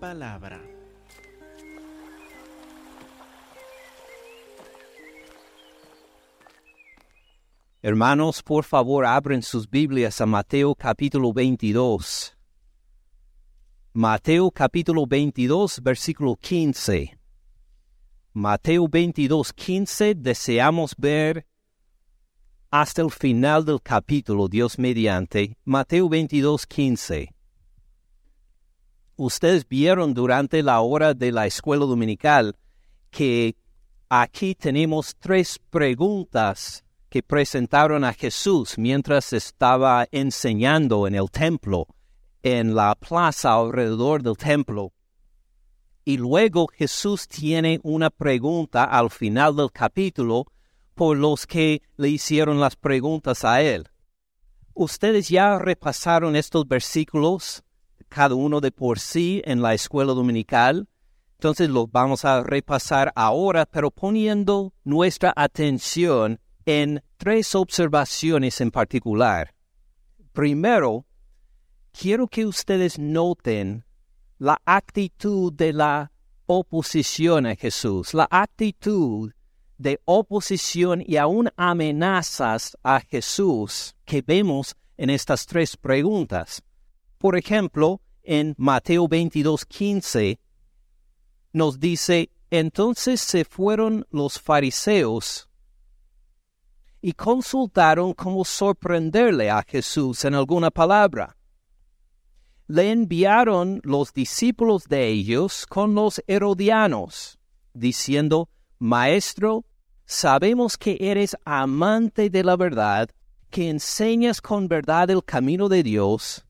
palabra. Hermanos, por favor, abren sus Biblias a Mateo capítulo 22. Mateo capítulo 22, versículo 15. Mateo 22, 15, deseamos ver hasta el final del capítulo, Dios mediante. Mateo 22, 15. Ustedes vieron durante la hora de la escuela dominical que aquí tenemos tres preguntas que presentaron a Jesús mientras estaba enseñando en el templo, en la plaza alrededor del templo. Y luego Jesús tiene una pregunta al final del capítulo por los que le hicieron las preguntas a él. Ustedes ya repasaron estos versículos, cada uno de por sí, en la escuela dominical. Entonces los vamos a repasar ahora, pero poniendo nuestra atención en tres observaciones en particular. Primero, quiero que ustedes noten la actitud de la oposición a Jesús, la actitud de oposición y aún amenazas a Jesús que vemos en estas tres preguntas. Por ejemplo, en Mateo 22, 15, nos dice, entonces se fueron los fariseos y consultaron cómo sorprenderle a Jesús en alguna palabra. Le enviaron los discípulos de ellos con los herodianos, diciendo, Maestro, sabemos que eres amante de la verdad, que enseñas con verdad el camino de Dios,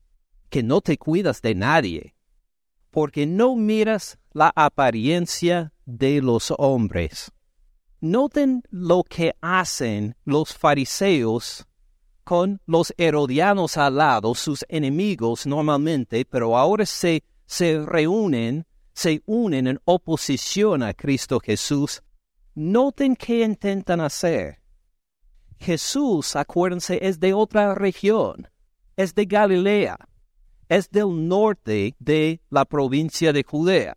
que no te cuidas de nadie, porque no miras la apariencia de los hombres Noten lo que hacen los fariseos con los herodianos al lado, sus enemigos normalmente, pero ahora se, se reúnen, se unen en oposición a Cristo Jesús. Noten qué intentan hacer. Jesús, acuérdense, es de otra región, es de Galilea, es del norte de la provincia de Judea.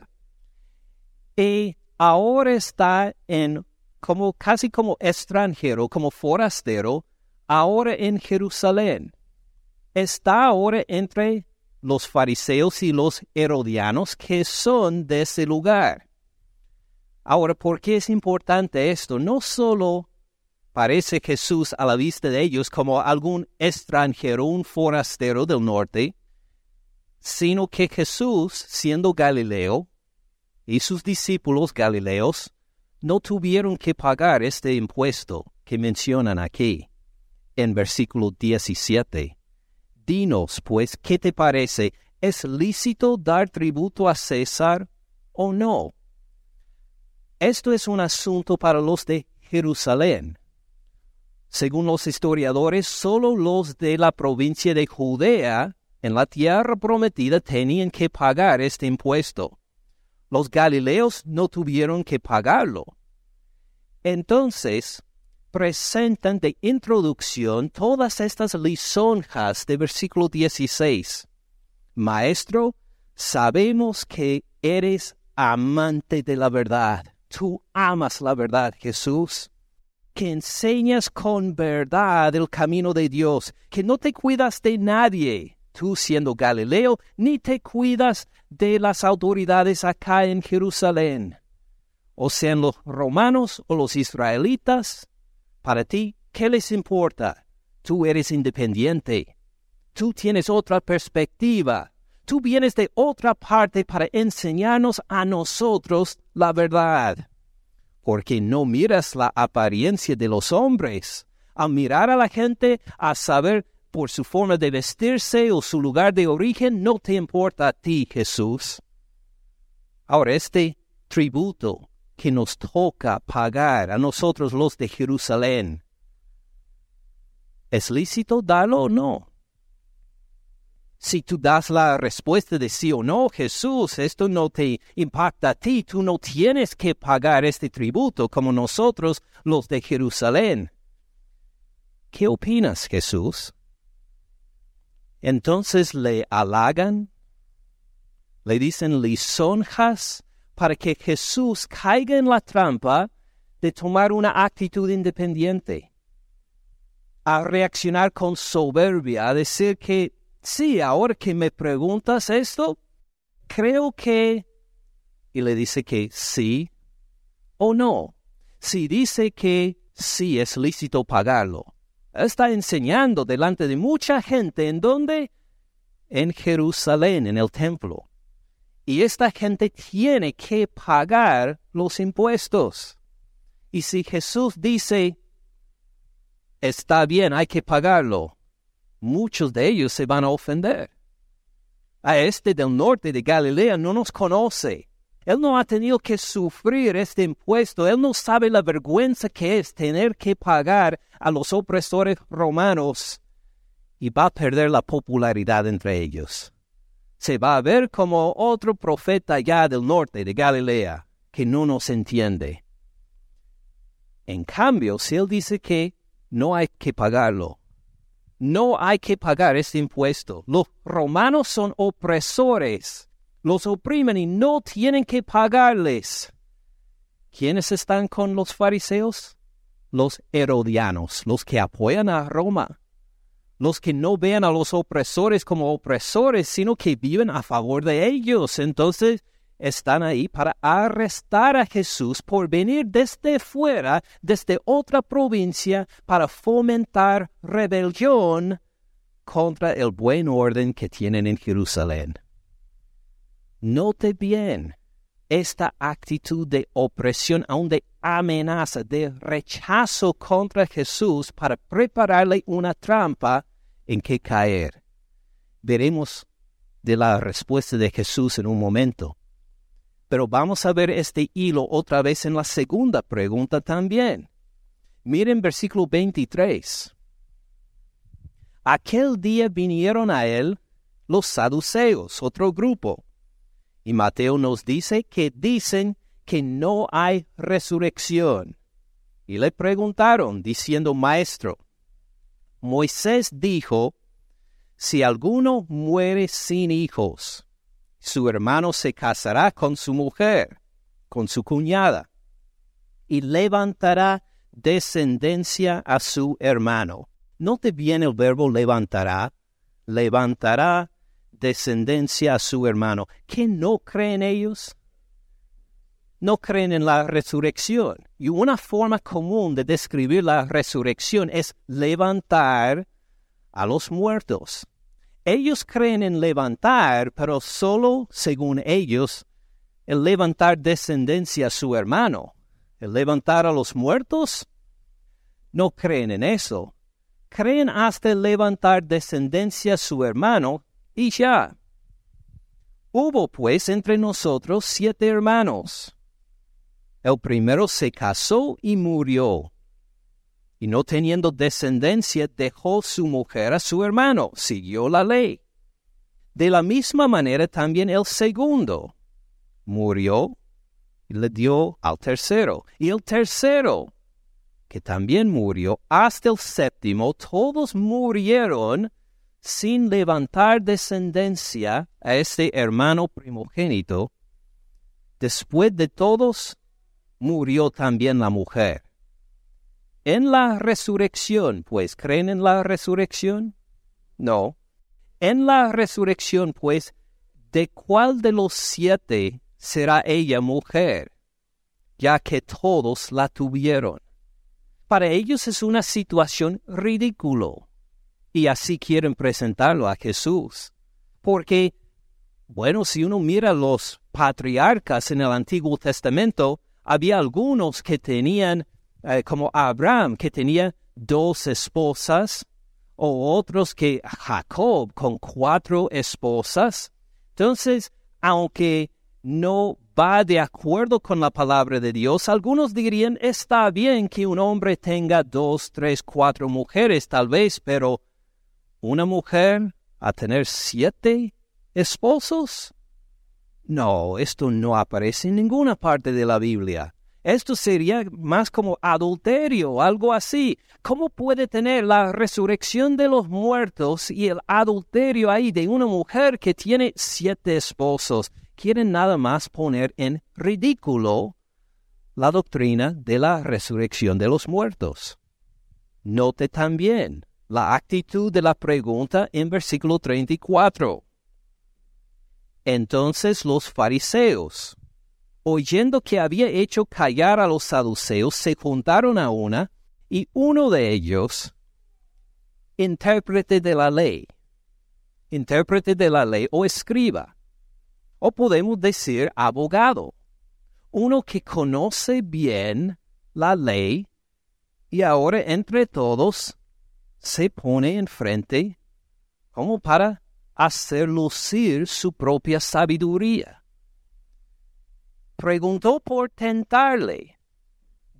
Y ahora está en como casi como extranjero, como forastero, ahora en Jerusalén. Está ahora entre los fariseos y los herodianos que son de ese lugar. Ahora, ¿por qué es importante esto? No solo parece Jesús a la vista de ellos como algún extranjero, un forastero del norte, sino que Jesús, siendo Galileo, y sus discípulos galileos, no tuvieron que pagar este impuesto que mencionan aquí en versículo 17. Dinos, pues, ¿qué te parece? ¿Es lícito dar tributo a César o no? Esto es un asunto para los de Jerusalén. Según los historiadores, solo los de la provincia de Judea, en la tierra prometida, tenían que pagar este impuesto. Los galileos no tuvieron que pagarlo. Entonces, presentan de introducción todas estas lisonjas de versículo 16. Maestro, sabemos que eres amante de la verdad. Tú amas la verdad, Jesús. Que enseñas con verdad el camino de Dios, que no te cuidas de nadie, tú siendo Galileo, ni te cuidas de las autoridades acá en Jerusalén. O sean los romanos o los israelitas, para ti, ¿qué les importa? Tú eres independiente. Tú tienes otra perspectiva. Tú vienes de otra parte para enseñarnos a nosotros la verdad. Porque no miras la apariencia de los hombres. Al mirar a la gente, a saber por su forma de vestirse o su lugar de origen, no te importa a ti, Jesús. Ahora, este tributo que nos toca pagar a nosotros los de Jerusalén, ¿es lícito darlo o no? Si tú das la respuesta de sí o no, Jesús, esto no te impacta a ti, tú no tienes que pagar este tributo como nosotros los de Jerusalén. ¿Qué opinas, Jesús? Entonces le halagan, le dicen lisonjas para que Jesús caiga en la trampa de tomar una actitud independiente, a reaccionar con soberbia, a decir que, sí, ahora que me preguntas esto, creo que... Y le dice que sí o no. Si dice que sí es lícito pagarlo, está enseñando delante de mucha gente en donde en Jerusalén, en el templo. Y esta gente tiene que pagar los impuestos. Y si Jesús dice, está bien, hay que pagarlo, muchos de ellos se van a ofender. A este del norte de Galilea no nos conoce. Él no ha tenido que sufrir este impuesto. Él no sabe la vergüenza que es tener que pagar a los opresores romanos y va a perder la popularidad entre ellos. Se va a ver como otro profeta ya del norte de Galilea que no nos entiende. En cambio, si él dice que no hay que pagarlo, no hay que pagar este impuesto. Los romanos son opresores, los oprimen y no tienen que pagarles. ¿Quiénes están con los fariseos? Los herodianos, los que apoyan a Roma los que no vean a los opresores como opresores, sino que viven a favor de ellos. Entonces están ahí para arrestar a Jesús por venir desde fuera, desde otra provincia, para fomentar rebelión contra el buen orden que tienen en Jerusalén. Note bien esta actitud de opresión, aún de amenaza, de rechazo contra Jesús para prepararle una trampa en que caer. Veremos de la respuesta de Jesús en un momento. Pero vamos a ver este hilo otra vez en la segunda pregunta también. Miren versículo 23. Aquel día vinieron a él los saduceos, otro grupo. Y Mateo nos dice que dicen que no hay resurrección. Y le preguntaron, diciendo, Maestro, Moisés dijo, si alguno muere sin hijos, su hermano se casará con su mujer, con su cuñada, y levantará descendencia a su hermano. ¿No te viene el verbo levantará? Levantará descendencia a su hermano. ¿Qué no creen ellos? no creen en la resurrección. Y una forma común de describir la resurrección es levantar a los muertos. Ellos creen en levantar, pero solo según ellos, el levantar descendencia a su hermano. El levantar a los muertos, no creen en eso. Creen hasta levantar descendencia a su hermano y ya. Hubo pues entre nosotros siete hermanos. El primero se casó y murió. Y no teniendo descendencia, dejó su mujer a su hermano, siguió la ley. De la misma manera también el segundo murió y le dio al tercero. Y el tercero, que también murió, hasta el séptimo, todos murieron sin levantar descendencia a este hermano primogénito. Después de todos murió también la mujer. En la resurrección, pues, ¿creen en la resurrección? No. En la resurrección, pues, ¿de cuál de los siete será ella mujer? Ya que todos la tuvieron. Para ellos es una situación ridículo. Y así quieren presentarlo a Jesús. Porque, bueno, si uno mira los patriarcas en el Antiguo Testamento, había algunos que tenían, eh, como Abraham, que tenía dos esposas, o otros que Jacob con cuatro esposas. Entonces, aunque no va de acuerdo con la palabra de Dios, algunos dirían, está bien que un hombre tenga dos, tres, cuatro mujeres tal vez, pero una mujer a tener siete esposos, no, esto no aparece en ninguna parte de la Biblia. Esto sería más como adulterio, algo así. ¿Cómo puede tener la resurrección de los muertos y el adulterio ahí de una mujer que tiene siete esposos? quieren nada más poner en ridículo la doctrina de la resurrección de los muertos. Note también la actitud de la pregunta en versículo 34. Entonces los fariseos, oyendo que había hecho callar a los saduceos, se juntaron a una, y uno de ellos, intérprete de la ley, intérprete de la ley o escriba, o podemos decir abogado, uno que conoce bien la ley y ahora entre todos se pone enfrente como para hacer lucir su propia sabiduría. Preguntó por tentarle.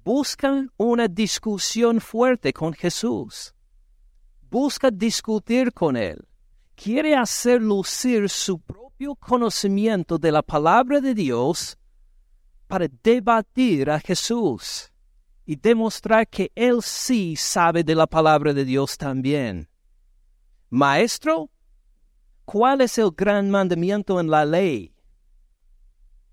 Busca una discusión fuerte con Jesús. Busca discutir con él. Quiere hacer lucir su propio conocimiento de la palabra de Dios para debatir a Jesús y demostrar que Él sí sabe de la palabra de Dios también. Maestro, ¿cuál es el gran mandamiento en la ley?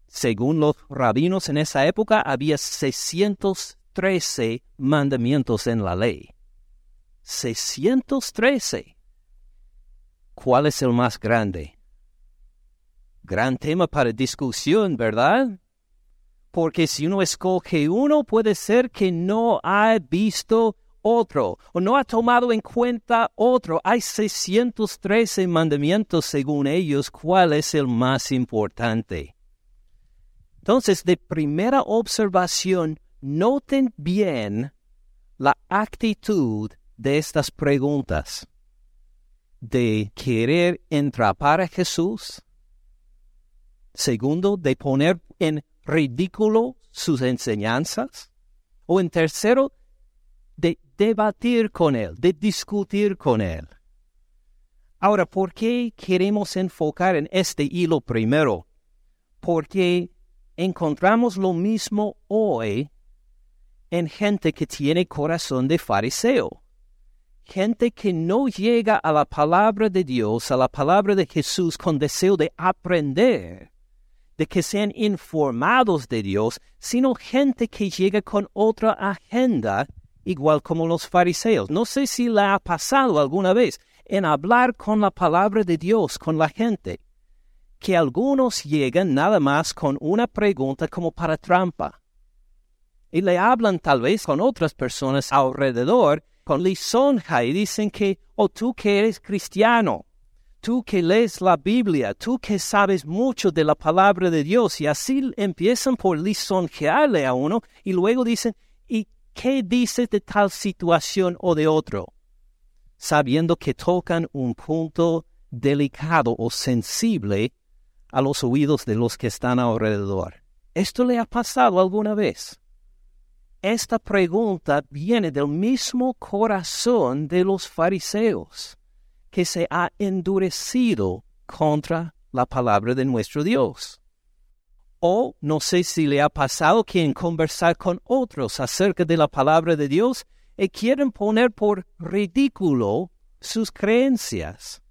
Según los rabinos en esa época, había 613 mandamientos en la ley. 613. ¿Cuál es el más grande? Gran tema para discusión, ¿verdad? Porque si uno escoge uno, puede ser que no ha visto otro o no ha tomado en cuenta otro. Hay 613 mandamientos según ellos, ¿cuál es el más importante? Entonces, de primera observación, noten bien la actitud de estas preguntas. De querer entrapar a Jesús. Segundo, de poner en ridículo sus enseñanzas. O en tercero, de debatir con él, de discutir con él. Ahora, ¿por qué queremos enfocar en este hilo primero? Porque encontramos lo mismo hoy en gente que tiene corazón de fariseo. Gente que no llega a la palabra de Dios, a la palabra de Jesús con deseo de aprender, de que sean informados de Dios, sino gente que llega con otra agenda, igual como los fariseos. No sé si le ha pasado alguna vez en hablar con la palabra de Dios con la gente, que algunos llegan nada más con una pregunta como para trampa. Y le hablan tal vez con otras personas alrededor con lisonja y dicen que, o oh, tú que eres cristiano, tú que lees la Biblia, tú que sabes mucho de la palabra de Dios, y así empiezan por lisonjearle a uno y luego dicen, ¿y qué dices de tal situación o de otro? Sabiendo que tocan un punto delicado o sensible a los oídos de los que están alrededor. ¿Esto le ha pasado alguna vez? Esta pregunta viene del mismo corazón de los fariseos que se ha endurecido contra la palabra de nuestro Dios. O no sé si le ha pasado que en conversar con otros acerca de la palabra de Dios y quieren poner por ridículo sus creencias.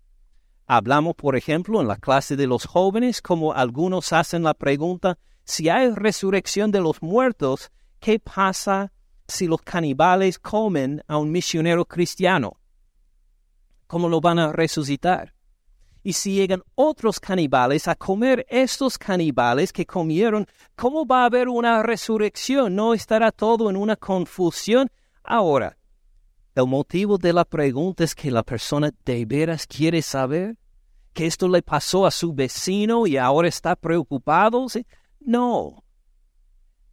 Hablamos, por ejemplo, en la clase de los jóvenes, como algunos hacen la pregunta, si hay resurrección de los muertos, ¿qué pasa si los caníbales comen a un misionero cristiano? Cómo lo van a resucitar. Y si llegan otros caníbales a comer estos caníbales que comieron, ¿cómo va a haber una resurrección? ¿No estará todo en una confusión? Ahora, el motivo de la pregunta es que la persona de veras quiere saber que esto le pasó a su vecino y ahora está preocupado. No.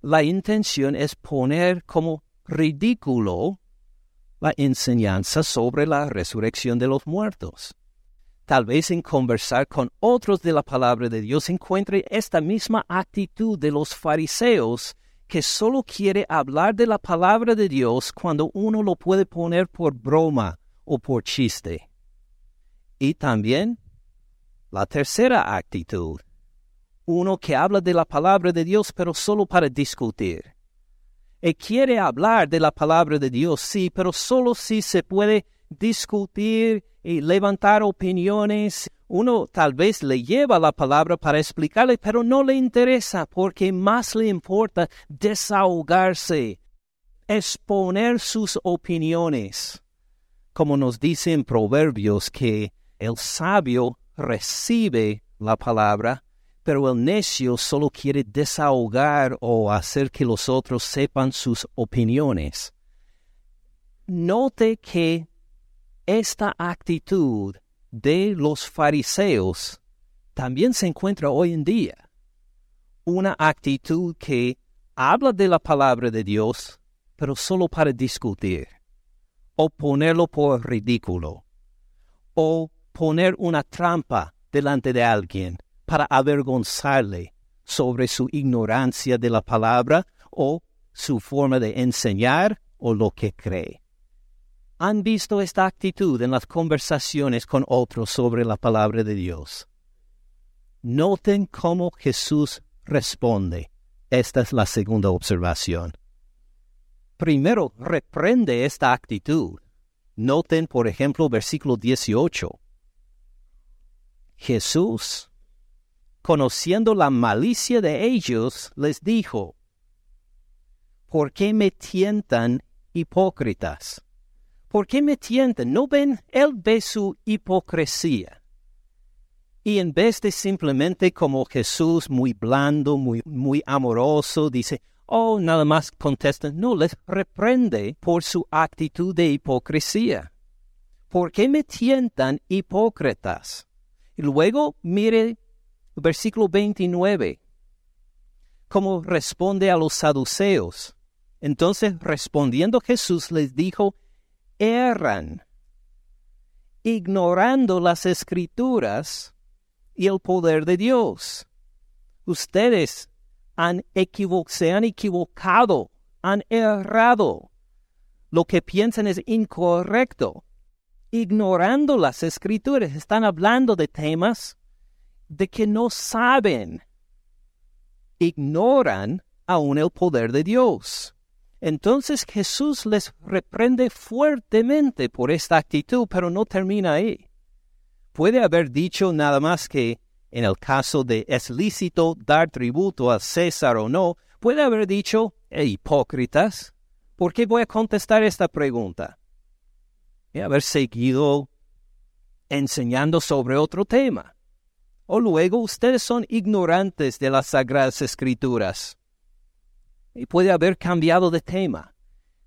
La intención es poner como ridículo la enseñanza sobre la resurrección de los muertos. Tal vez en conversar con otros de la palabra de Dios encuentre esta misma actitud de los fariseos que solo quiere hablar de la palabra de Dios cuando uno lo puede poner por broma o por chiste. Y también la tercera actitud, uno que habla de la palabra de Dios pero solo para discutir y quiere hablar de la palabra de Dios, sí, pero solo si se puede discutir y levantar opiniones. Uno tal vez le lleva la palabra para explicarle, pero no le interesa porque más le importa desahogarse, exponer sus opiniones. Como nos dicen Proverbios que el sabio recibe la palabra, pero el necio solo quiere desahogar o hacer que los otros sepan sus opiniones. Note que esta actitud de los fariseos también se encuentra hoy en día. Una actitud que habla de la palabra de Dios, pero solo para discutir, o ponerlo por ridículo, o poner una trampa delante de alguien para avergonzarle sobre su ignorancia de la palabra o su forma de enseñar o lo que cree. ¿Han visto esta actitud en las conversaciones con otros sobre la palabra de Dios? Noten cómo Jesús responde. Esta es la segunda observación. Primero, reprende esta actitud. Noten, por ejemplo, versículo 18. Jesús, conociendo la malicia de ellos, les dijo, ¿por qué me tientan hipócritas? ¿Por qué me tientan? ¿No ven? Él ve su hipocresía. Y en vez de simplemente como Jesús, muy blando, muy, muy amoroso, dice, oh, nada más contesta, no, les reprende por su actitud de hipocresía. ¿Por qué me tientan hipócritas? Y luego mire versículo 29, cómo responde a los saduceos. Entonces respondiendo Jesús les dijo, erran, ignorando las escrituras y el poder de Dios. Ustedes han se han equivocado, han errado. Lo que piensan es incorrecto ignorando las escrituras, están hablando de temas de que no saben. Ignoran aún el poder de Dios. Entonces Jesús les reprende fuertemente por esta actitud, pero no termina ahí. Puede haber dicho nada más que en el caso de es lícito dar tributo a César o no, puede haber dicho, hipócritas, ¿por qué voy a contestar esta pregunta? haber seguido enseñando sobre otro tema. O luego ustedes son ignorantes de las sagradas escrituras. Y puede haber cambiado de tema.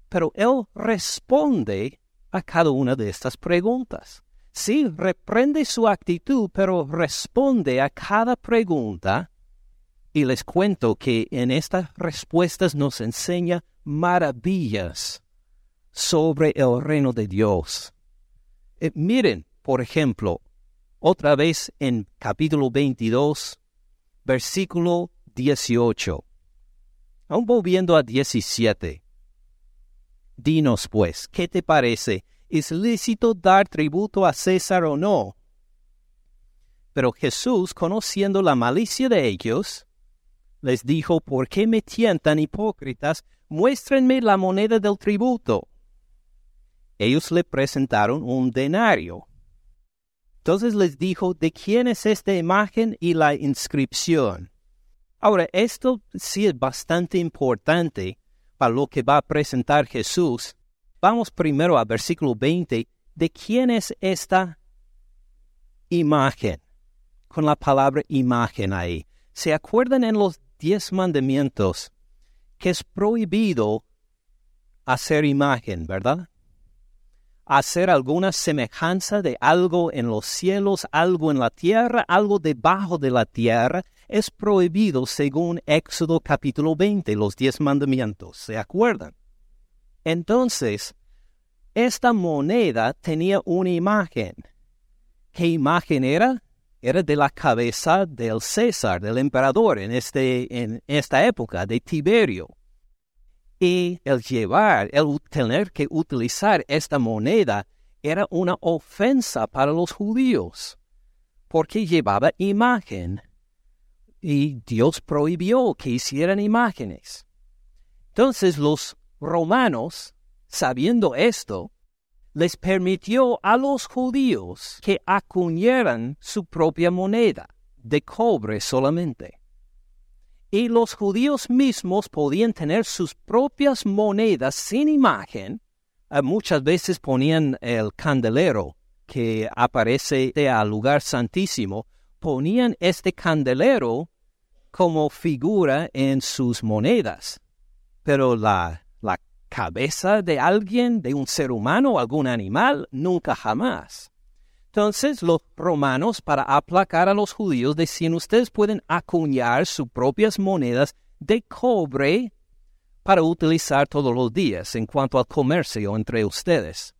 Pero él responde a cada una de estas preguntas. Sí, reprende su actitud, pero responde a cada pregunta. Y les cuento que en estas respuestas nos enseña maravillas sobre el reino de Dios. Eh, miren, por ejemplo, otra vez en capítulo 22, versículo 18. Aún volviendo a 17. Dinos pues, ¿qué te parece? ¿Es lícito dar tributo a César o no? Pero Jesús, conociendo la malicia de ellos, les dijo, ¿por qué me tientan hipócritas? Muéstrenme la moneda del tributo ellos le presentaron un denario. Entonces les dijo, ¿de quién es esta imagen y la inscripción? Ahora, esto sí es bastante importante para lo que va a presentar Jesús. Vamos primero al versículo 20. ¿De quién es esta imagen? Con la palabra imagen ahí. ¿Se acuerdan en los diez mandamientos que es prohibido hacer imagen, verdad? Hacer alguna semejanza de algo en los cielos, algo en la tierra, algo debajo de la tierra, es prohibido según Éxodo capítulo 20, los diez mandamientos. ¿Se acuerdan? Entonces, esta moneda tenía una imagen. ¿Qué imagen era? Era de la cabeza del César, del emperador en, este, en esta época, de Tiberio y el llevar, el tener que utilizar esta moneda era una ofensa para los judíos, porque llevaba imagen y Dios prohibió que hicieran imágenes. Entonces los romanos, sabiendo esto, les permitió a los judíos que acuñaran su propia moneda, de cobre solamente. Y los judíos mismos podían tener sus propias monedas sin imagen. Ah, muchas veces ponían el candelero que aparece al lugar santísimo, ponían este candelero como figura en sus monedas. Pero la, la cabeza de alguien, de un ser humano algún animal, nunca jamás. Entonces los romanos, para aplacar a los judíos, decían, ustedes pueden acuñar sus propias monedas de cobre para utilizar todos los días en cuanto al comercio entre ustedes.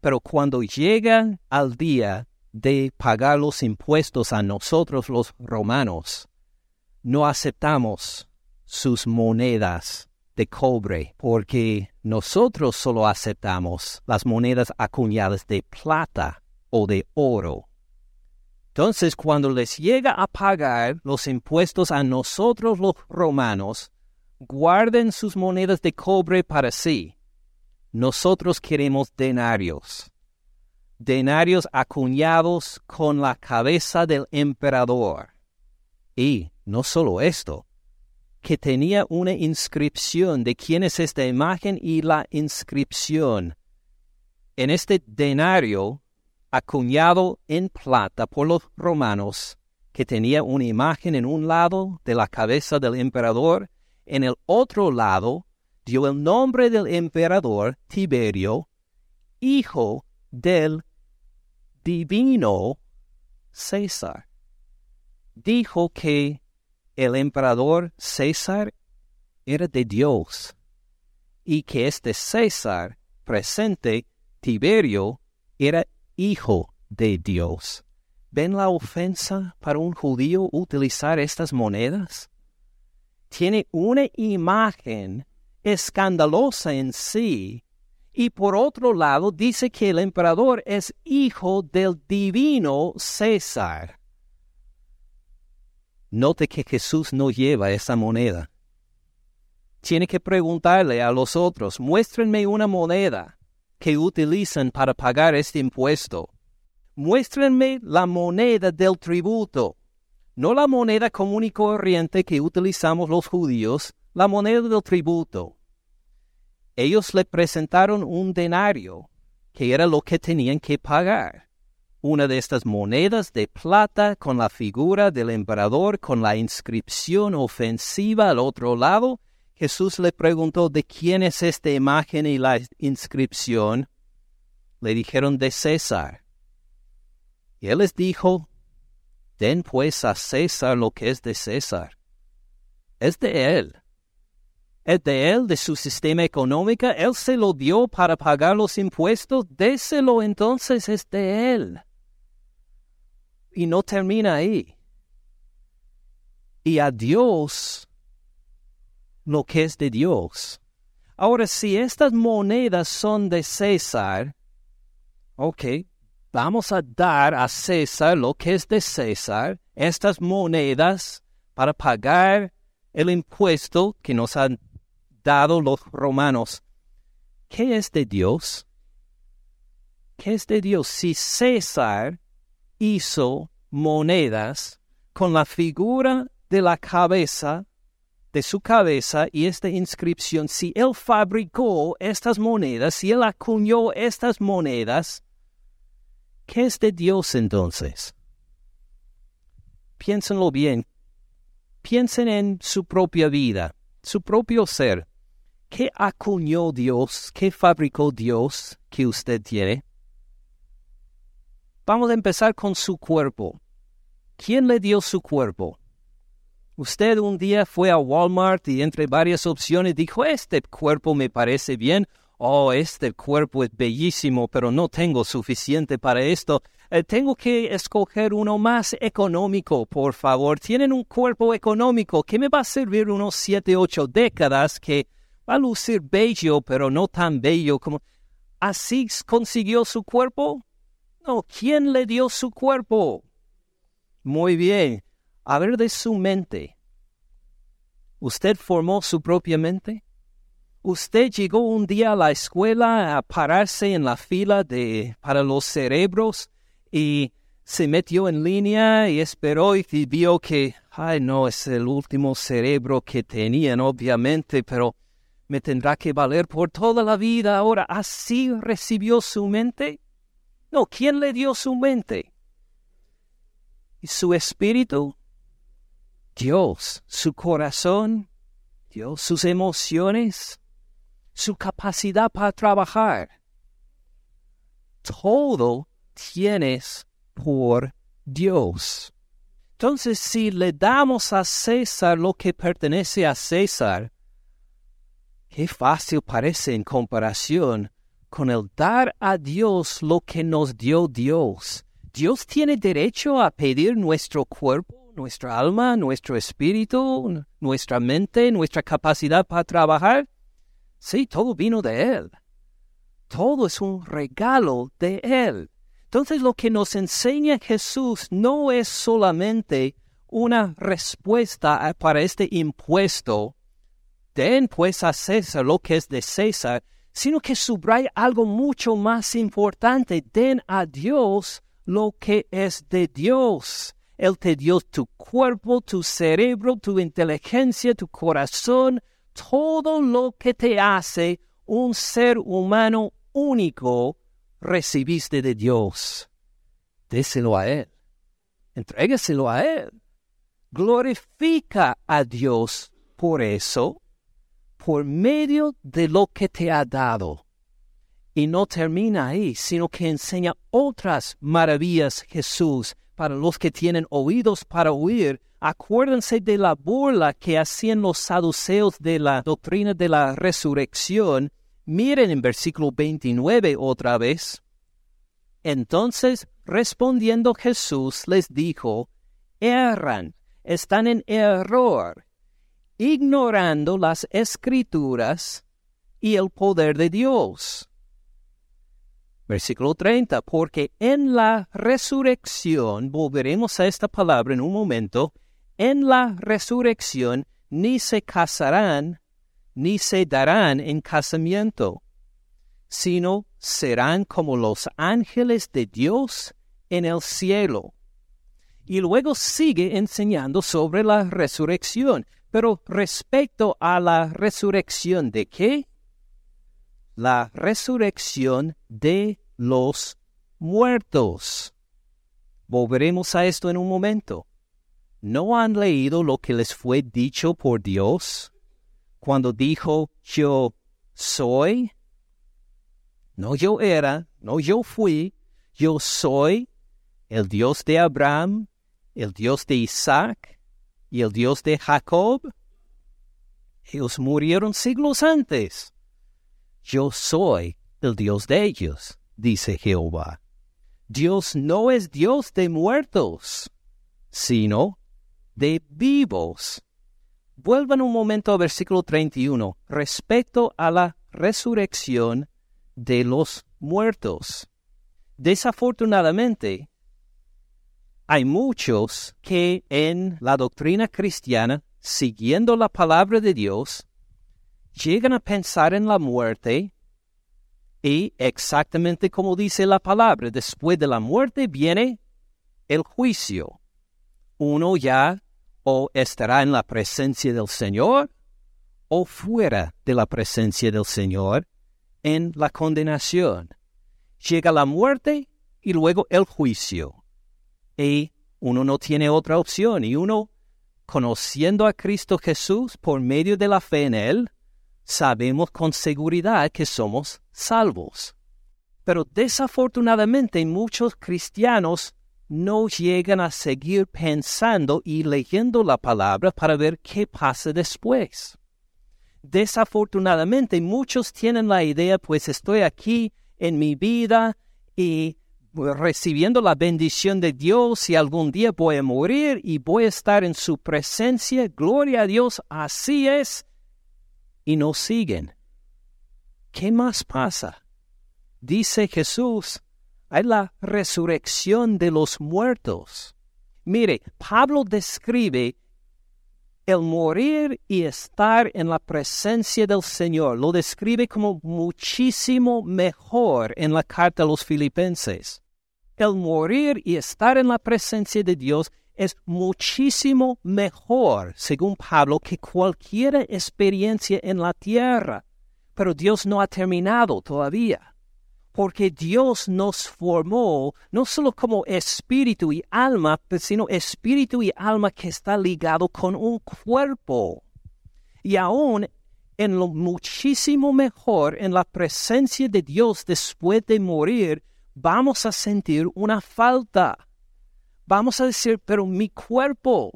Pero cuando llegan al día de pagar los impuestos a nosotros los romanos, no aceptamos sus monedas de cobre, porque nosotros solo aceptamos las monedas acuñadas de plata o de oro. Entonces, cuando les llega a pagar los impuestos a nosotros los romanos, guarden sus monedas de cobre para sí. Nosotros queremos denarios. Denarios acuñados con la cabeza del emperador. Y no solo esto, que tenía una inscripción de quién es esta imagen y la inscripción. En este denario acuñado en plata por los romanos, que tenía una imagen en un lado de la cabeza del emperador, en el otro lado dio el nombre del emperador Tiberio, hijo del divino César. Dijo que el emperador César era de Dios y que este César presente, Tiberio, era hijo de Dios. ¿Ven la ofensa para un judío utilizar estas monedas? Tiene una imagen escandalosa en sí y por otro lado dice que el emperador es hijo del divino César. Note que Jesús no lleva esa moneda. Tiene que preguntarle a los otros, muéstrenme una moneda que utilizan para pagar este impuesto. Muéstrenme la moneda del tributo, no la moneda común y corriente que utilizamos los judíos, la moneda del tributo. Ellos le presentaron un denario, que era lo que tenían que pagar. Una de estas monedas de plata con la figura del emperador con la inscripción ofensiva al otro lado Jesús le preguntó de quién es esta imagen y la inscripción. Le dijeron de César. Y él les dijo, den pues a César lo que es de César. Es de él. Es de él, de su sistema económico. Él se lo dio para pagar los impuestos. Déselo entonces, es de él. Y no termina ahí. Y a Dios lo que es de Dios. Ahora, si estas monedas son de César, ok, vamos a dar a César lo que es de César, estas monedas para pagar el impuesto que nos han dado los romanos. ¿Qué es de Dios? ¿Qué es de Dios? Si César hizo monedas con la figura de la cabeza de su cabeza y esta inscripción, si él fabricó estas monedas, si él acuñó estas monedas, ¿qué es de Dios entonces? Piénsenlo bien. Piensen en su propia vida, su propio ser. ¿Qué acuñó Dios? ¿Qué fabricó Dios que usted tiene? Vamos a empezar con su cuerpo. ¿Quién le dio su cuerpo? Usted un día fue a Walmart y entre varias opciones dijo, este cuerpo me parece bien, oh, este cuerpo es bellísimo, pero no tengo suficiente para esto. Eh, tengo que escoger uno más económico, por favor. Tienen un cuerpo económico que me va a servir unos siete, ocho décadas, que va a lucir bello, pero no tan bello como... ¿Así consiguió su cuerpo? No, ¿quién le dio su cuerpo? Muy bien, a ver de su mente. ¿Usted formó su propia mente? Usted llegó un día a la escuela a pararse en la fila de para los cerebros y se metió en línea y esperó y vio que, ay no, es el último cerebro que tenían, obviamente, pero me tendrá que valer por toda la vida ahora. ¿Así recibió su mente? No, ¿quién le dio su mente? ¿Y su espíritu? Dios, su corazón, Dios, sus emociones, su capacidad para trabajar. Todo tienes por Dios. Entonces, si le damos a César lo que pertenece a César, qué fácil parece en comparación con el dar a Dios lo que nos dio Dios. Dios tiene derecho a pedir nuestro cuerpo, nuestra alma, nuestro espíritu, nuestra mente, nuestra capacidad para trabajar. Sí, todo vino de Él. Todo es un regalo de Él. Entonces lo que nos enseña Jesús no es solamente una respuesta para este impuesto, den pues a César lo que es de César, sino que subraya algo mucho más importante, den a Dios lo que es de Dios. Él te dio tu cuerpo, tu cerebro, tu inteligencia, tu corazón, todo lo que te hace un ser humano único recibiste de Dios. Déselo a Él. Entrégaselo a Él. Glorifica a Dios por eso, por medio de lo que te ha dado. Y no termina ahí, sino que enseña otras maravillas Jesús para los que tienen oídos para oír. Acuérdense de la burla que hacían los saduceos de la doctrina de la resurrección Miren en versículo 29 otra vez. Entonces, respondiendo Jesús, les dijo, erran, están en error, ignorando las escrituras y el poder de Dios. Versículo 30, porque en la resurrección, volveremos a esta palabra en un momento, en la resurrección ni se casarán, ni se darán en casamiento, sino serán como los ángeles de Dios en el cielo. Y luego sigue enseñando sobre la resurrección, pero respecto a la resurrección de qué? La resurrección de los muertos. Volveremos a esto en un momento. ¿No han leído lo que les fue dicho por Dios? cuando dijo yo soy, no yo era, no yo fui, yo soy el Dios de Abraham, el Dios de Isaac y el Dios de Jacob. Ellos murieron siglos antes. Yo soy el Dios de ellos, dice Jehová. Dios no es Dios de muertos, sino de vivos. Vuelvan un momento al versículo 31 respecto a la resurrección de los muertos. Desafortunadamente, hay muchos que en la doctrina cristiana, siguiendo la palabra de Dios, llegan a pensar en la muerte y exactamente como dice la palabra, después de la muerte viene el juicio. Uno ya o estará en la presencia del Señor o fuera de la presencia del Señor en la condenación. Llega la muerte y luego el juicio. Y uno no tiene otra opción y uno, conociendo a Cristo Jesús por medio de la fe en Él, sabemos con seguridad que somos salvos. Pero desafortunadamente muchos cristianos no llegan a seguir pensando y leyendo la palabra para ver qué pasa después. Desafortunadamente muchos tienen la idea, pues estoy aquí en mi vida y recibiendo la bendición de Dios y algún día voy a morir y voy a estar en su presencia. Gloria a Dios, así es. Y no siguen. ¿Qué más pasa? Dice Jesús, hay la resurrección de los muertos. Mire, Pablo describe El morir y estar en la presencia del Señor lo describe como muchísimo mejor en la carta a los filipenses. El morir y estar en la presencia de Dios es muchísimo mejor, según Pablo, que cualquier experiencia en la tierra. Pero Dios no ha terminado todavía porque Dios nos formó no solo como espíritu y alma, sino espíritu y alma que está ligado con un cuerpo. Y aún en lo muchísimo mejor, en la presencia de Dios después de morir, vamos a sentir una falta. Vamos a decir, pero mi cuerpo,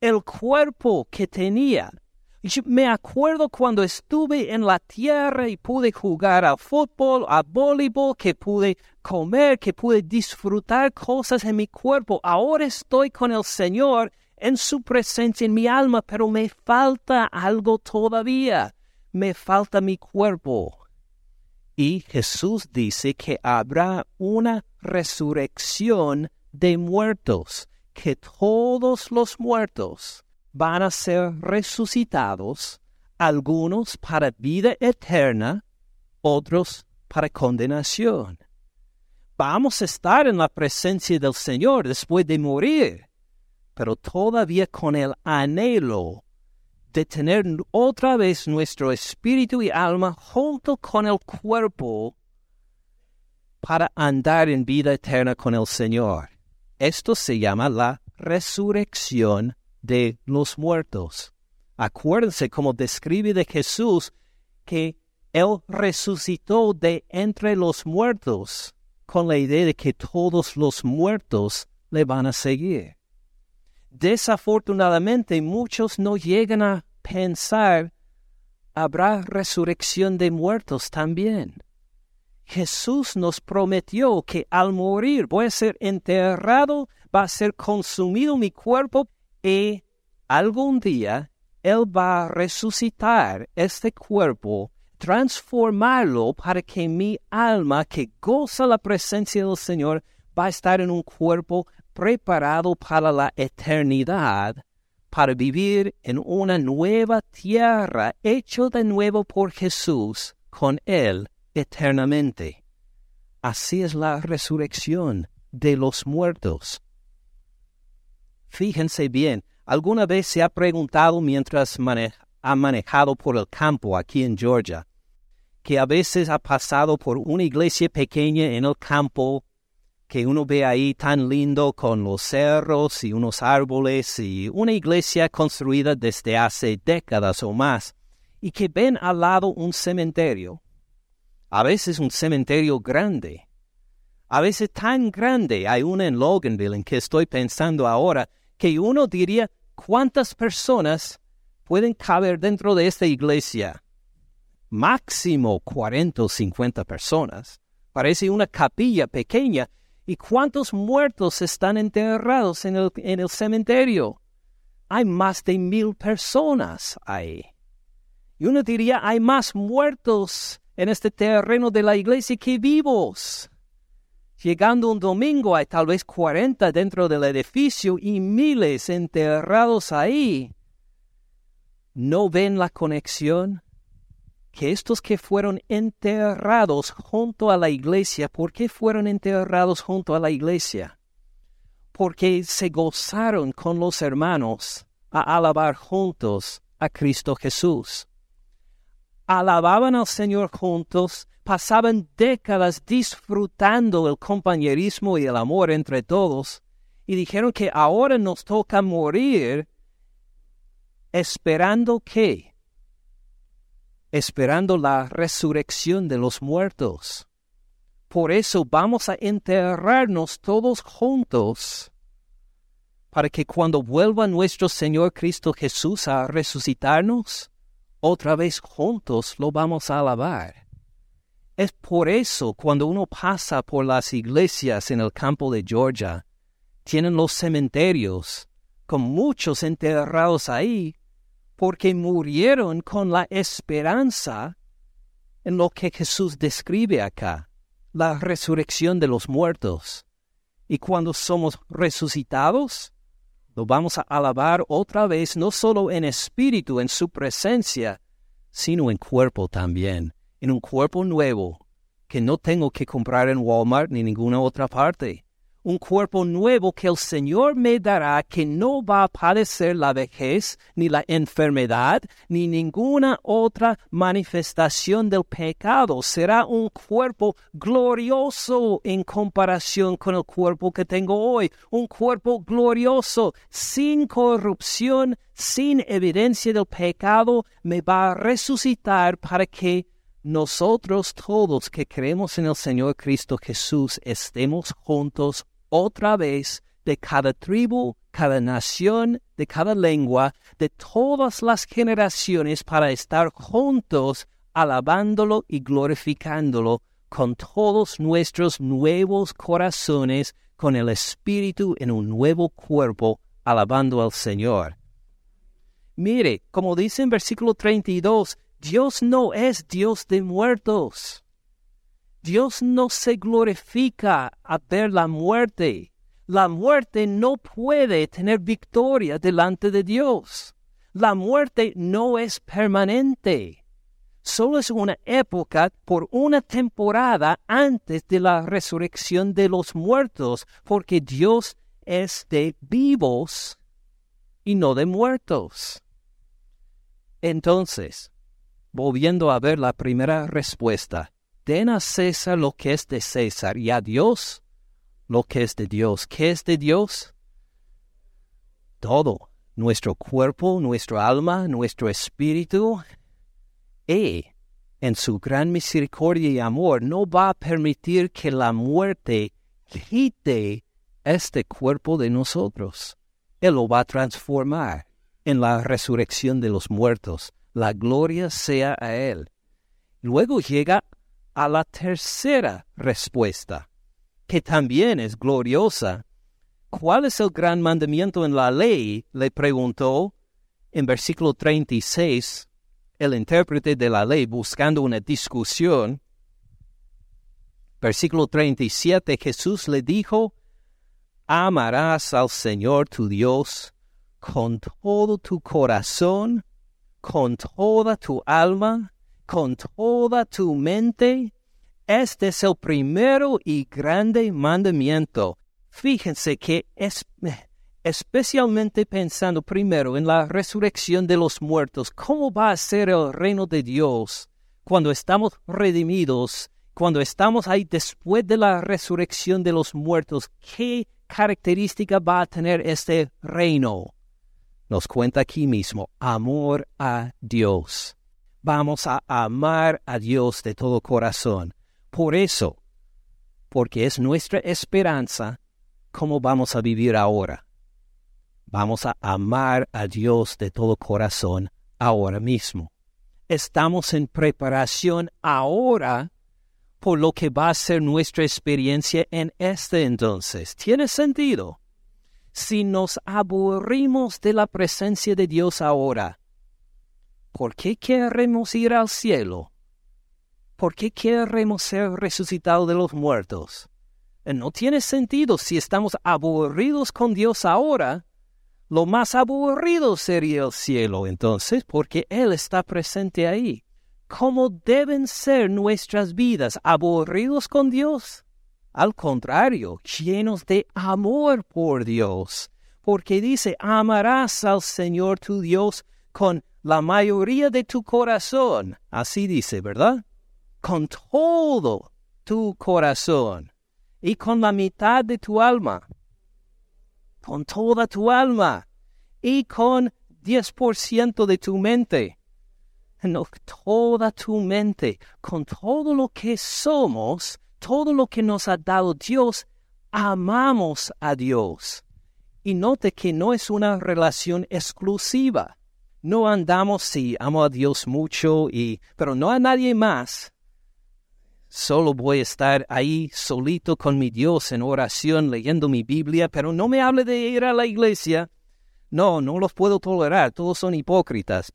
el cuerpo que tenía, me acuerdo cuando estuve en la tierra y pude jugar al fútbol, a voleibol, que pude comer, que pude disfrutar cosas en mi cuerpo. Ahora estoy con el Señor en su presencia en mi alma, pero me falta algo todavía. Me falta mi cuerpo. Y Jesús dice que habrá una resurrección de muertos, que todos los muertos van a ser resucitados, algunos para vida eterna, otros para condenación. Vamos a estar en la presencia del Señor después de morir, pero todavía con el anhelo de tener otra vez nuestro espíritu y alma junto con el cuerpo para andar en vida eterna con el Señor. Esto se llama la resurrección de los muertos. Acuérdense como describe de Jesús que Él resucitó de entre los muertos con la idea de que todos los muertos le van a seguir. Desafortunadamente muchos no llegan a pensar habrá resurrección de muertos también. Jesús nos prometió que al morir voy a ser enterrado, va a ser consumido mi cuerpo, y algún día Él va a resucitar este cuerpo, transformarlo para que mi alma que goza la presencia del Señor va a estar en un cuerpo preparado para la eternidad, para vivir en una nueva tierra hecho de nuevo por Jesús con Él eternamente. Así es la resurrección de los muertos. Fíjense bien, ¿alguna vez se ha preguntado mientras ha manejado por el campo aquí en Georgia, que a veces ha pasado por una iglesia pequeña en el campo que uno ve ahí tan lindo con los cerros y unos árboles y una iglesia construida desde hace décadas o más y que ven al lado un cementerio, a veces un cementerio grande, a veces tan grande, hay una en Loganville en que estoy pensando ahora, que uno diría, ¿cuántas personas pueden caber dentro de esta iglesia? Máximo 40 o 50 personas. Parece una capilla pequeña. ¿Y cuántos muertos están enterrados en el, en el cementerio? Hay más de mil personas ahí. Y uno diría, hay más muertos en este terreno de la iglesia que vivos. Llegando un domingo hay tal vez cuarenta dentro del edificio y miles enterrados ahí. ¿No ven la conexión? Que estos que fueron enterrados junto a la iglesia, ¿por qué fueron enterrados junto a la iglesia? Porque se gozaron con los hermanos a alabar juntos a Cristo Jesús. Alababan al Señor juntos pasaban décadas disfrutando el compañerismo y el amor entre todos, y dijeron que ahora nos toca morir esperando qué? Esperando la resurrección de los muertos. Por eso vamos a enterrarnos todos juntos, para que cuando vuelva nuestro Señor Cristo Jesús a resucitarnos, otra vez juntos lo vamos a alabar. Es por eso cuando uno pasa por las iglesias en el campo de Georgia, tienen los cementerios con muchos enterrados ahí, porque murieron con la esperanza en lo que Jesús describe acá, la resurrección de los muertos. Y cuando somos resucitados, Lo vamos a alabar otra vez, no solo en espíritu, en su presencia, sino en cuerpo también, en un cuerpo nuevo que no tengo que comprar en Walmart ni ninguna otra parte un cuerpo nuevo que el Señor me dará que no va a padecer la vejez, ni la enfermedad, ni ninguna otra manifestación del pecado. Será un cuerpo glorioso en comparación con el cuerpo que tengo hoy. Un cuerpo glorioso, sin corrupción, sin evidencia del pecado, me va a resucitar para que nosotros todos que creemos en el Señor Cristo Jesús estemos juntos otra vez de cada tribu, cada nación, de cada lengua, de todas las generaciones para estar juntos alabándolo y glorificándolo con todos nuestros nuevos corazones, con el Espíritu en un nuevo cuerpo, alabando al Señor. Mire, como dice en versículo 32, Dios no es Dios de muertos. Dios no se glorifica a ver la muerte. La muerte no puede tener victoria delante de Dios. La muerte no es permanente. Solo es una época por una temporada antes de la resurrección de los muertos, porque Dios es de vivos y no de muertos. Entonces, volviendo a ver la primera respuesta, den a César lo que es de César y a Dios lo que es de Dios. ¿Qué es de Dios? Todo, nuestro cuerpo, nuestro alma, nuestro espíritu. Y en su gran misericordia y amor no va a permitir que la muerte quite este cuerpo de nosotros. Él lo va a transformar en la resurrección de los muertos. La gloria sea a Él. Luego llega a la tercera respuesta, que también es gloriosa. ¿Cuál es el gran mandamiento en la ley? le preguntó en versículo 36 el intérprete de la ley buscando una discusión. Versículo 37 Jesús le dijo, amarás al Señor tu Dios con todo tu corazón, con toda tu alma con toda tu mente. Este es el primero y grande mandamiento. Fíjense que es, especialmente pensando primero en la resurrección de los muertos, ¿cómo va a ser el reino de Dios cuando estamos redimidos, cuando estamos ahí después de la resurrección de los muertos? ¿Qué característica va a tener este reino? Nos cuenta aquí mismo, amor a Dios vamos a amar a Dios de todo corazón. Por eso, porque es nuestra esperanza, ¿cómo vamos a vivir ahora? Vamos a amar a Dios de todo corazón ahora mismo. Estamos en preparación ahora por lo que va a ser nuestra experiencia en este entonces. ¿Tiene sentido? Si nos aburrimos de la presencia de Dios ahora, ¿Por qué queremos ir al cielo? ¿Por qué queremos ser resucitados de los muertos? Eh, no tiene sentido si estamos aburridos con Dios ahora. Lo más aburrido sería el cielo entonces, porque Él está presente ahí. ¿Cómo deben ser nuestras vidas? ¿Aburridos con Dios? Al contrario, llenos de amor por Dios, porque dice, amarás al Señor tu Dios con la mayoría de tu corazón, así dice, ¿verdad? Con todo tu corazón y con la mitad de tu alma, con toda tu alma y con 10% de tu mente, no, toda tu mente, con todo lo que somos, todo lo que nos ha dado Dios, amamos a Dios. Y note que no es una relación exclusiva no andamos si amo a Dios mucho y pero no a nadie más. Solo voy a estar ahí solito con mi Dios en oración leyendo mi Biblia, pero no me hable de ir a la iglesia. No, no los puedo tolerar, todos son hipócritas.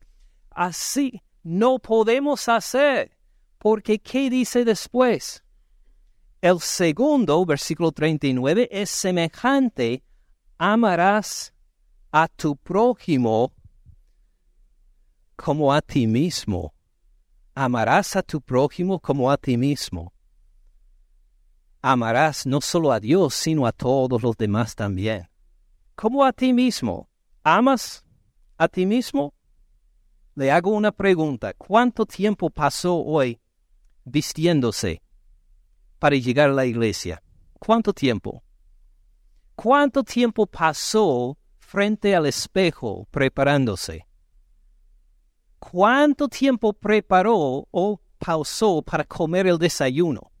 Así no podemos hacer, porque ¿qué dice después? El segundo, versículo 39, es semejante, amarás a tu prójimo como a ti mismo. Amarás a tu prójimo como a ti mismo. Amarás no solo a Dios, sino a todos los demás también. Como a ti mismo. ¿Amas a ti mismo? Le hago una pregunta. ¿Cuánto tiempo pasó hoy vistiéndose para llegar a la iglesia? ¿Cuánto tiempo? ¿Cuánto tiempo pasó frente al espejo preparándose? ¿Cuánto tiempo preparó o pausó para comer el desayuno?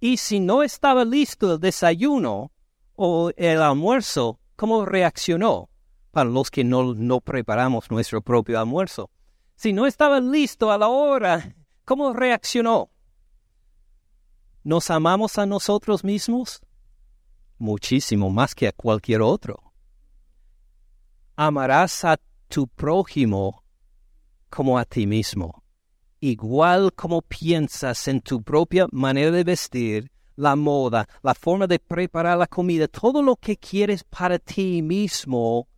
Y si no estaba listo el desayuno o el almuerzo, ¿cómo reaccionó? Para los que no, no preparamos nuestro propio almuerzo. Si no estaba listo a la hora, ¿cómo reaccionó? ¿Nos amamos a nosotros mismos? Muchísimo más que a cualquier otro. Amarás a tu prójimo como a ti mismo. Igual como piensas en tu propia manera de vestir, la moda, la forma de preparar la comida, todo lo que quieres para ti mismo,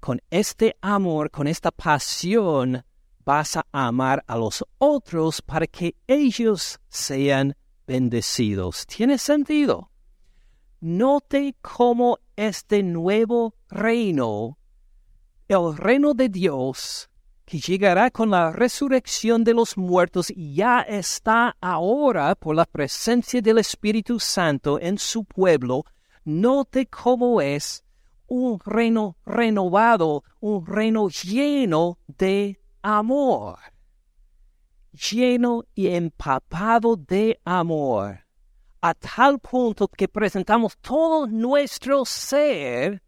con este amor, con esta pasión, vas a amar a los otros para que ellos sean bendecidos. ¿Tiene sentido? Note cómo este nuevo reino el reino de Dios que llegará con la resurrección de los muertos y ya está ahora por la presencia del Espíritu Santo en su pueblo, note cómo es un reino renovado, un reino lleno de amor, lleno y empapado de amor, a tal punto que presentamos todo nuestro ser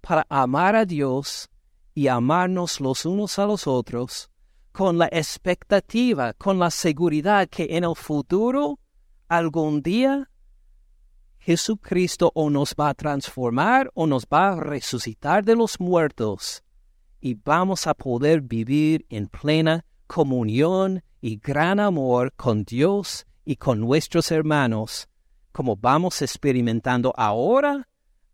para amar a Dios y amarnos los unos a los otros con la expectativa, con la seguridad que en el futuro, algún día, Jesucristo o nos va a transformar o nos va a resucitar de los muertos y vamos a poder vivir en plena comunión y gran amor con Dios y con nuestros hermanos, como vamos experimentando ahora,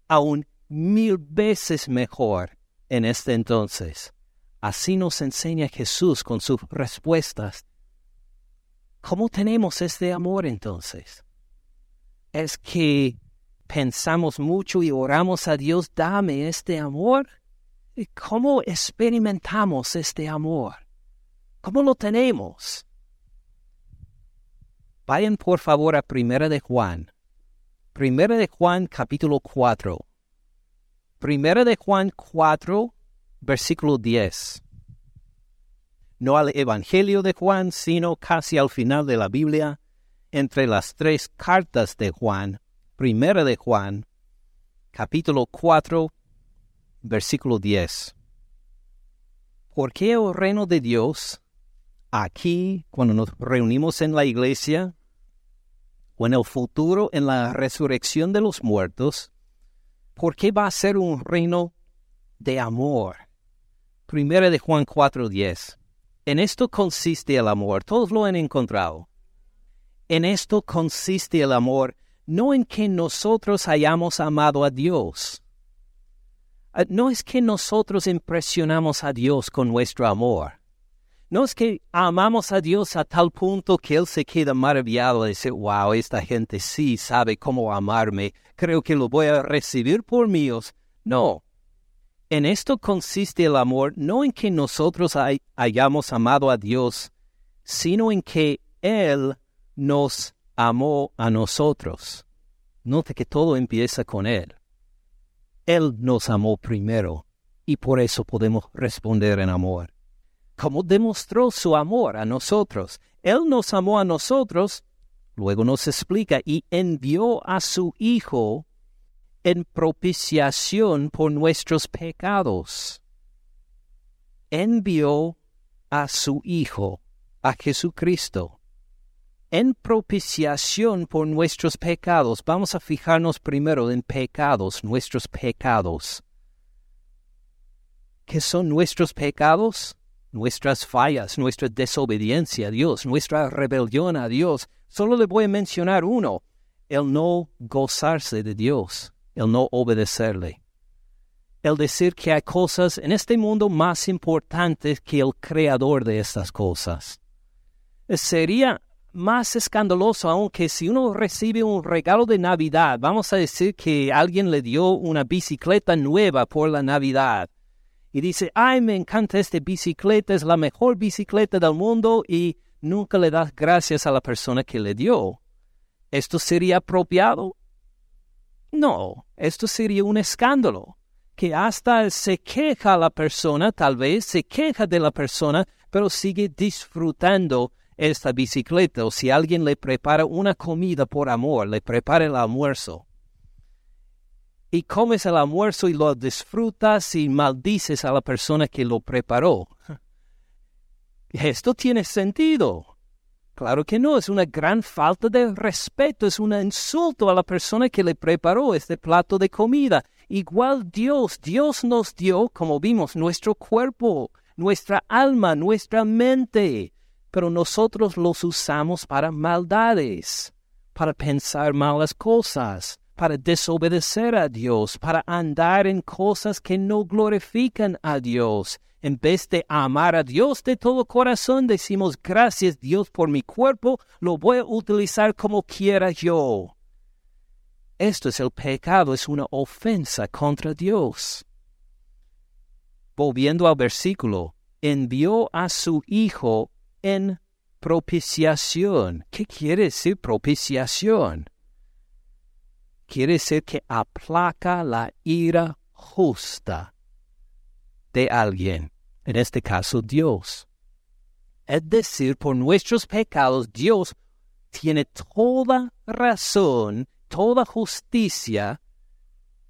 aún mil veces mejor en este entonces. Así nos enseña Jesús con sus respuestas. ¿Cómo tenemos este amor entonces? ¿Es que pensamos mucho y oramos a Dios, dame este amor? ¿Y cómo experimentamos este amor? ¿Cómo lo tenemos? Vayan por favor a Primera de Juan. Primera de Juan capítulo 4. Primera de Juan 4, versículo 10. No al Evangelio de Juan, sino casi al final de la Biblia, entre las tres cartas de Juan, Primera de Juan, capítulo 4, versículo 10. ¿Por qué el reino de Dios, aquí, cuando nos reunimos en la iglesia, o en el futuro, en la resurrección de los muertos, ¿Por qué va a ser un reino de amor. Primera de Juan 4:10. En esto consiste el amor. Todos lo han encontrado. En esto consiste el amor, no en que nosotros hayamos amado a Dios. Ah, no es que nosotros impresionamos a Dios con nuestro amor. No es que amamos a Dios a tal punto que Él se queda maravillado de decir, wow, esta gente sí sabe cómo amarme, creo que lo voy a recibir por míos. No. En esto consiste el amor, no en que nosotros hayamos amado a Dios, sino en que Él nos amó a nosotros. Note que todo empieza con Él. Él nos amó primero y por eso podemos responder en amor cómo demostró su amor a nosotros. Él nos amó a nosotros, luego nos explica, y envió a su Hijo en propiciación por nuestros pecados. Envió a su Hijo, a Jesucristo, en propiciación por nuestros pecados. Vamos a fijarnos primero en pecados, nuestros pecados. ¿Qué son nuestros pecados? nuestras fallas, nuestra desobediencia a Dios, nuestra rebelión a Dios. Solo le voy a mencionar uno, el no gozarse de Dios, el no obedecerle. El decir que hay cosas en este mundo más importantes que el creador de estas cosas. Sería más escandaloso aún que si uno recibe un regalo de Navidad, vamos a decir que alguien le dio una bicicleta nueva por la Navidad y dice, ay, me encanta esta bicicleta, es la mejor bicicleta del mundo y nunca le das gracias a la persona que le dio. ¿Esto sería apropiado? No, esto sería un escándalo, que hasta se queja la persona, tal vez se queja de la persona, pero sigue disfrutando esta bicicleta o si alguien le prepara una comida por amor, le prepara el almuerzo y comes el almuerzo y lo disfrutas y maldices a la persona que lo preparó. Esto tiene sentido. Claro que no, es una gran falta de respeto, es un insulto a la persona que le preparó este plato de comida. Igual Dios, Dios nos dio, como vimos, nuestro cuerpo, nuestra alma, nuestra mente, pero nosotros los usamos para maldades, para pensar malas cosas, para desobedecer a Dios, para andar en cosas que no glorifican a Dios. En vez de amar a Dios de todo corazón, decimos gracias Dios por mi cuerpo, lo voy a utilizar como quiera yo. Esto es el pecado, es una ofensa contra Dios. Volviendo al versículo, envió a su Hijo en propiciación. ¿Qué quiere decir propiciación? Quiere decir que aplaca la ira justa de alguien, en este caso Dios. Es decir, por nuestros pecados Dios tiene toda razón, toda justicia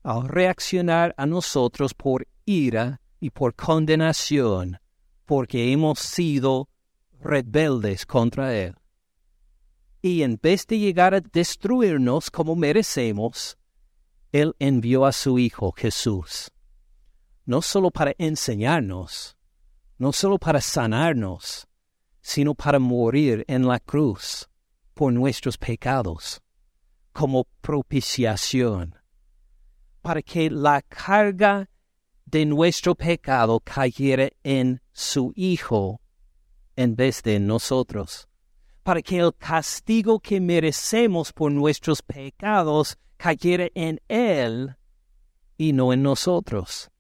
al reaccionar a nosotros por ira y por condenación, porque hemos sido rebeldes contra Él. Y en vez de llegar a destruirnos como merecemos, Él envió a su Hijo Jesús, no solo para enseñarnos, no solo para sanarnos, sino para morir en la cruz por nuestros pecados, como propiciación, para que la carga de nuestro pecado cayera en su Hijo en vez de nosotros, para que el castigo que merecemos por nuestros pecados cayera en Él y no en nosotros.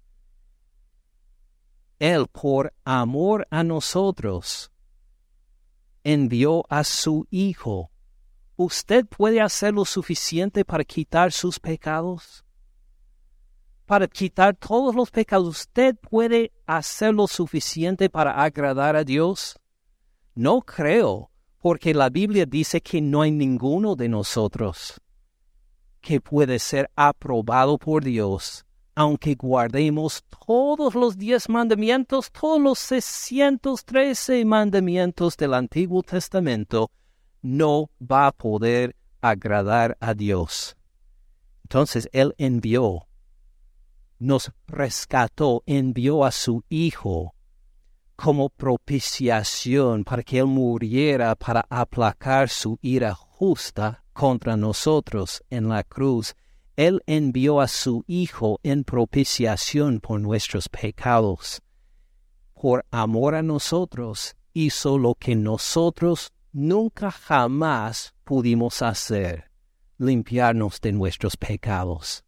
Él, por amor a nosotros, envió a su Hijo. ¿Usted puede hacer lo suficiente para quitar sus pecados? Para quitar todos los pecados, ¿usted puede hacer lo suficiente para agradar a Dios? No creo, porque la Biblia dice que no hay ninguno de nosotros que puede ser aprobado por Dios, aunque guardemos todos los diez mandamientos, todos los 613 mandamientos del Antiguo Testamento, no va a poder agradar a Dios. Entonces Él envió, nos rescató, envió a su Hijo como propiciación para que Él muriera para aplacar su ira justa contra nosotros en la cruz. Él envió a su Hijo en propiciación por nuestros pecados. Por amor a nosotros, hizo lo que nosotros nunca jamás pudimos hacer, limpiarnos de nuestros pecados.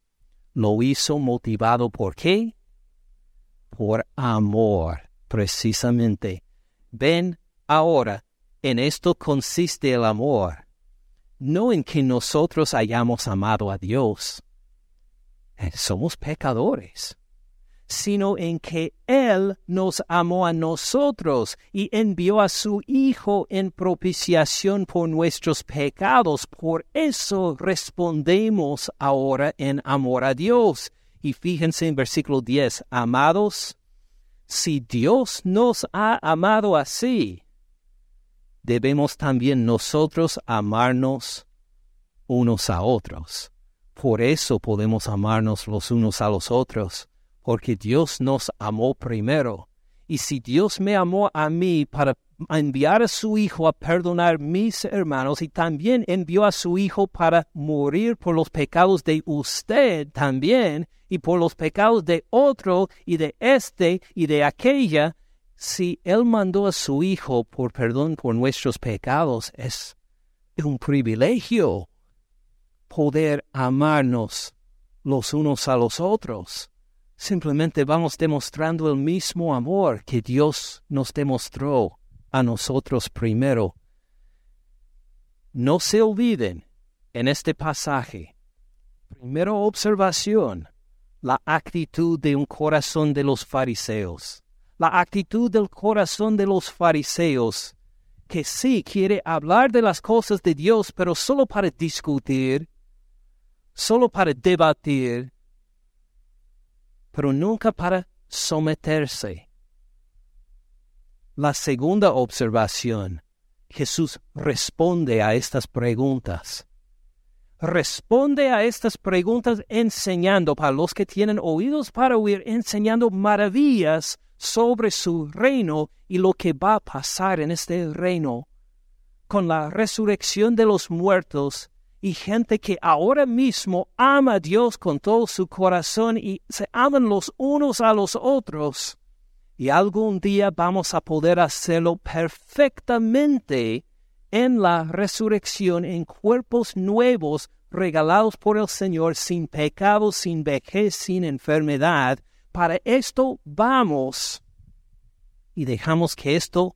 Lo hizo motivado por qué? Por amor precisamente. Ven ahora, en esto consiste el amor, no en que nosotros hayamos amado a Dios, eh, somos pecadores, sino en que Él nos amó a nosotros y envió a su Hijo en propiciación por nuestros pecados. Por eso respondemos ahora en amor a Dios. Y fíjense en versículo 10, amados, si Dios nos ha amado así, debemos también nosotros amarnos unos a otros. Por eso podemos amarnos los unos a los otros, porque Dios nos amó primero. Y si Dios me amó a mí para enviar a su Hijo a perdonar mis hermanos y también envió a su Hijo para morir por los pecados de usted también y por los pecados de otro y de este y de aquella, si Él mandó a su Hijo por perdón por nuestros pecados, es un privilegio poder amarnos los unos a los otros. Simplemente vamos demostrando el mismo amor que Dios nos demostró a nosotros primero. No se olviden en este pasaje. Primera observación, la actitud de un corazón de los fariseos. La actitud del corazón de los fariseos, que sí quiere hablar de las cosas de Dios, pero solo para discutir, solo para debatir, pero nunca para someterse. La segunda observación, Jesús responde a estas preguntas. Responde a estas preguntas enseñando, para los que tienen oídos para oír, enseñando maravillas sobre su reino y lo que va a pasar en este reino. Con la resurrección de los muertos y gente que ahora mismo ama a Dios con todo su corazón y se aman los unos a los otros. Y algún día vamos a poder hacerlo perfectamente en la resurrección en cuerpos nuevos regalados por el Señor sin pecado, sin vejez, sin enfermedad. Para esto vamos y dejamos que esto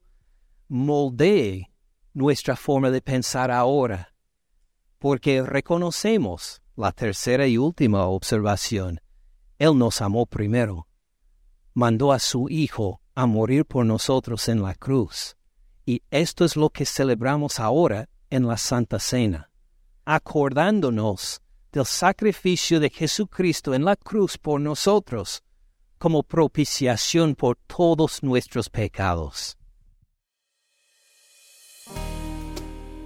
moldee nuestra forma de pensar ahora porque reconocemos la tercera y última observación. Él nos amó primero. Mandó a su Hijo a morir por nosotros en la cruz. Y esto es lo que celebramos ahora en la Santa Cena, acordándonos del sacrificio de Jesucristo en la cruz por nosotros, como propiciación por todos nuestros pecados.